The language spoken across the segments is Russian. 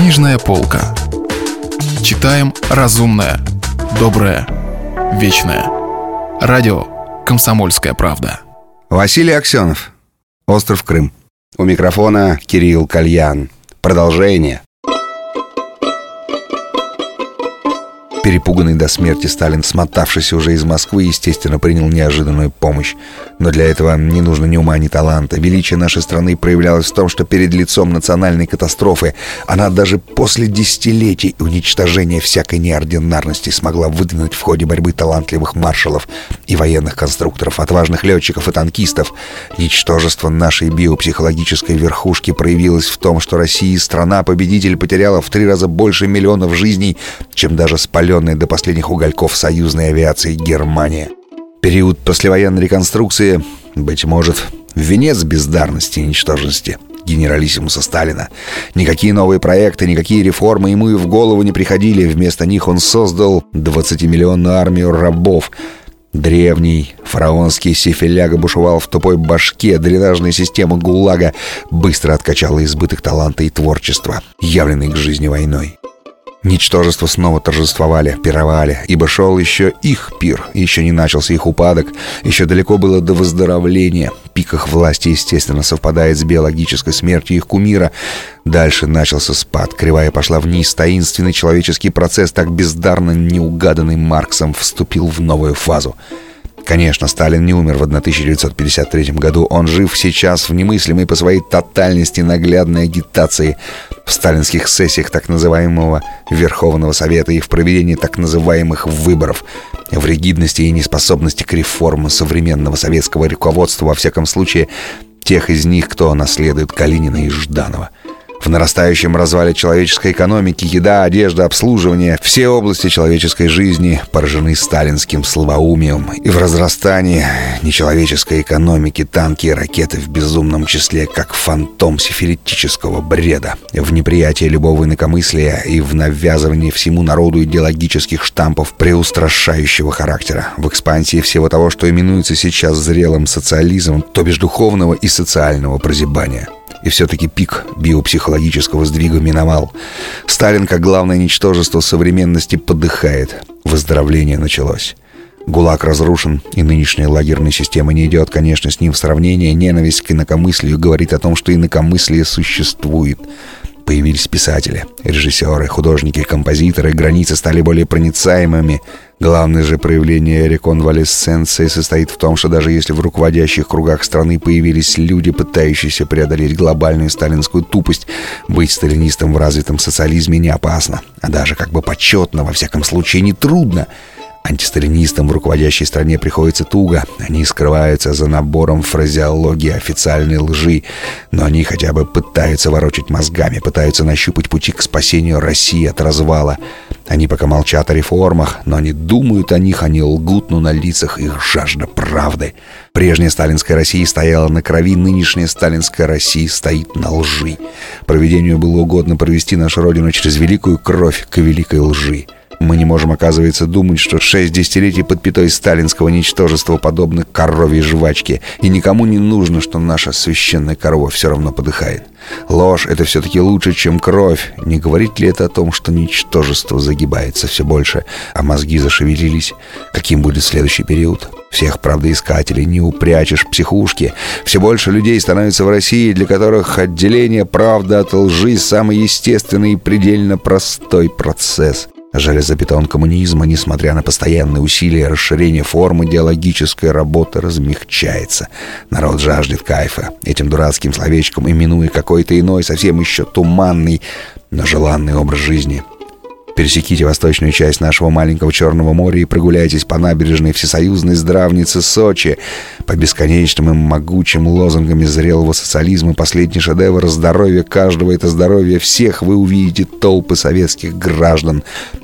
Книжная полка. Читаем разумное, доброе, вечное. Радио «Комсомольская правда». Василий Аксенов. Остров Крым. У микрофона Кирилл Кальян. Продолжение. Перепуганный до смерти Сталин, смотавшийся уже из Москвы, естественно, принял неожиданную помощь. Но для этого не нужно ни ума, ни таланта. Величие нашей страны проявлялось в том, что перед лицом национальной катастрофы она даже после десятилетий уничтожения всякой неординарности смогла выдвинуть в ходе борьбы талантливых маршалов и военных конструкторов, отважных летчиков и танкистов. Ничтожество нашей биопсихологической верхушки проявилось в том, что Россия, страна-победитель, потеряла в три раза больше миллионов жизней, чем даже спаленная до последних угольков союзной авиации Германия. Период послевоенной реконструкции, быть может, венец бездарности и ничтожности генералиссимуса Сталина. Никакие новые проекты, никакие реформы ему и в голову не приходили. Вместо них он создал 20-миллионную армию рабов. Древний фараонский сифиляга бушевал в тупой башке, дренажная система ГУЛАГа быстро откачала избыток таланта и творчества, явленный к жизни войной. Ничтожества снова торжествовали, пировали, ибо шел еще их пир, еще не начался их упадок, еще далеко было до выздоровления. Пик их власти, естественно, совпадает с биологической смертью их кумира. Дальше начался спад, кривая пошла вниз, таинственный человеческий процесс, так бездарно неугаданный Марксом, вступил в новую фазу — Конечно, Сталин не умер в 1953 году. Он жив сейчас в немыслимой по своей тотальности наглядной агитации в сталинских сессиях так называемого Верховного Совета и в проведении так называемых выборов, в ригидности и неспособности к реформам современного советского руководства, во всяком случае, тех из них, кто наследует Калинина и Жданова. В нарастающем развале человеческой экономики, еда, одежда, обслуживание, все области человеческой жизни поражены сталинским слабоумием. И в разрастании нечеловеческой экономики танки и ракеты в безумном числе, как фантом сифилитического бреда. В неприятии любого инакомыслия и в навязывании всему народу идеологических штампов преустрашающего характера. В экспансии всего того, что именуется сейчас зрелым социализмом, то бишь духовного и социального прозябания. И все-таки пик биопсихологического сдвига миновал. Сталин, как главное ничтожество современности, подыхает. Выздоровление началось. ГУЛАГ разрушен, и нынешняя лагерная система не идет, конечно, с ним в сравнение. Ненависть к инакомыслию говорит о том, что инакомыслие существует. Появились писатели, режиссеры, художники, композиторы, границы стали более проницаемыми. Главное же проявление реконвалесценции состоит в том, что даже если в руководящих кругах страны появились люди, пытающиеся преодолеть глобальную сталинскую тупость, быть сталинистом в развитом социализме не опасно, а даже как бы почетно, во всяком случае, не трудно — Антисталинистам в руководящей стране приходится туго. Они скрываются за набором фразеологии официальной лжи. Но они хотя бы пытаются ворочать мозгами, пытаются нащупать пути к спасению России от развала. Они пока молчат о реформах, но они думают о них, они лгут, но на лицах их жажда правды. Прежняя сталинская Россия стояла на крови, нынешняя сталинская Россия стоит на лжи. Проведению было угодно провести нашу Родину через великую кровь к великой лжи. Мы не можем, оказывается, думать, что шесть десятилетий под пятой сталинского ничтожества подобны коровьей жвачке, и никому не нужно, что наша священная корова все равно подыхает. Ложь — это все-таки лучше, чем кровь. Не говорит ли это о том, что ничтожество загибается все больше, а мозги зашевелились? Каким будет следующий период? Всех правдоискателей не упрячешь психушки. Все больше людей становится в России, для которых отделение правды от лжи — самый естественный и предельно простой процесс — Железобетон коммунизма, несмотря на постоянные усилия расширения формы идеологической работы, размягчается. Народ жаждет кайфа. Этим дурацким словечком именуя какой-то иной, совсем еще туманный, но желанный образ жизни – Пересеките восточную часть нашего маленького Черного моря и прогуляйтесь по набережной всесоюзной здравницы Сочи. По бесконечным и могучим лозунгам зрелого социализма последний шедевр здоровья каждого — это здоровье всех. Вы увидите толпы советских граждан,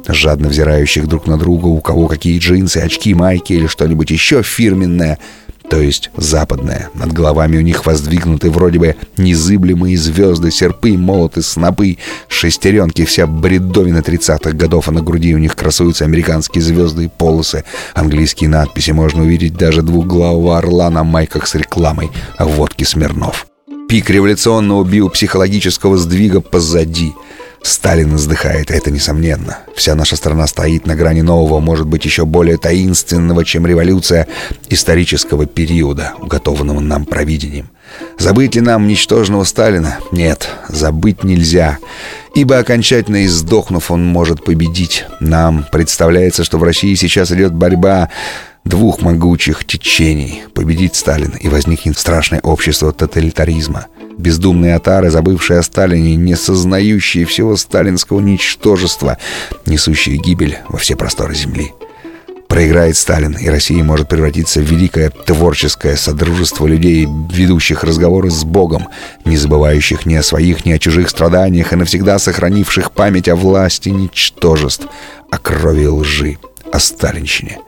жадно взирающих друг на друга, у кого какие джинсы, очки, майки или что-нибудь еще фирменное — то есть западная. Над головами у них воздвигнуты вроде бы незыблемые звезды, серпы, молоты, снопы, шестеренки, вся бредовина 30-х годов, а на груди у них красуются американские звезды и полосы. Английские надписи можно увидеть даже двухглавого орла на майках с рекламой водки Смирнов. Пик революционного биопсихологического сдвига позади — Сталин издыхает, это несомненно. Вся наша страна стоит на грани нового, может быть, еще более таинственного, чем революция исторического периода, уготованного нам провидением. Забыть ли нам ничтожного Сталина? Нет, забыть нельзя. Ибо окончательно издохнув, он может победить. Нам представляется, что в России сейчас идет борьба двух могучих течений. Победить Сталин и возникнет страшное общество тоталитаризма. Бездумные отары, забывшие о Сталине, не сознающие всего сталинского ничтожества, несущие гибель во все просторы земли. Проиграет Сталин, и Россия может превратиться в великое творческое содружество людей, ведущих разговоры с Богом, не забывающих ни о своих, ни о чужих страданиях и навсегда сохранивших память о власти ничтожеств, о крови лжи, о сталинщине.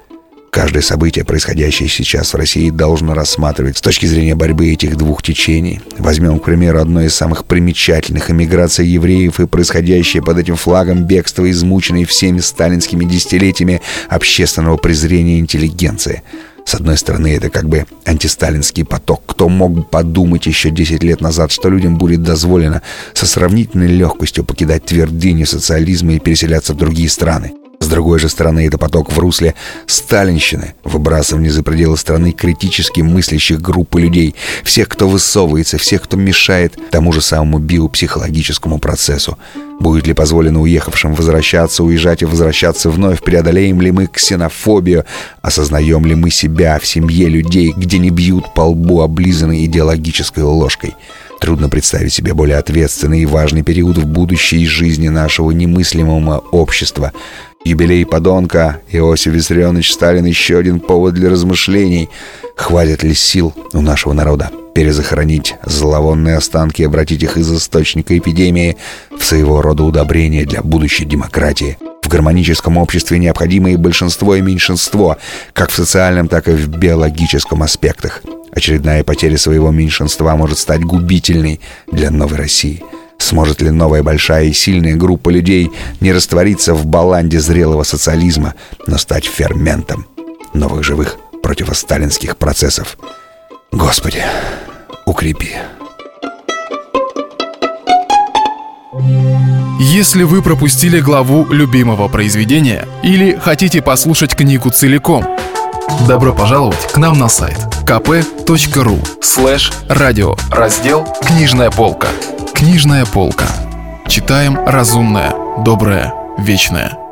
Каждое событие, происходящее сейчас в России, должно рассматривать с точки зрения борьбы этих двух течений. Возьмем, к примеру, одно из самых примечательных – эмиграция евреев и происходящее под этим флагом бегство измученной всеми сталинскими десятилетиями общественного презрения интеллигенции. С одной стороны, это как бы антисталинский поток. Кто мог бы подумать еще 10 лет назад, что людям будет дозволено со сравнительной легкостью покидать твердыню социализма и переселяться в другие страны? С другой же стороны, это поток в русле сталинщины, выбрасывание за пределы страны критически мыслящих группы людей, всех, кто высовывается, всех, кто мешает тому же самому биопсихологическому процессу. Будет ли позволено уехавшим возвращаться, уезжать и возвращаться вновь? Преодолеем ли мы ксенофобию? Осознаем ли мы себя в семье людей, где не бьют по лбу облизанной идеологической ложкой? Трудно представить себе более ответственный и важный период в будущей жизни нашего немыслимого общества – Юбилей подонка Иосиф Виссарионович Сталин еще один повод для размышлений. Хватит ли сил у нашего народа перезахоронить зловонные останки и обратить их из источника эпидемии в своего рода удобрение для будущей демократии? В гармоническом обществе необходимо и большинство, и меньшинство, как в социальном, так и в биологическом аспектах. Очередная потеря своего меньшинства может стать губительной для новой России – Сможет ли новая большая и сильная группа людей не раствориться в баланде зрелого социализма, но стать ферментом новых живых противосталинских процессов? Господи, укрепи. Если вы пропустили главу любимого произведения или хотите послушать книгу целиком, добро пожаловать к нам на сайт kp.ru слэш радио раздел «Книжная полка». Книжная полка. Читаем разумное, доброе, вечное.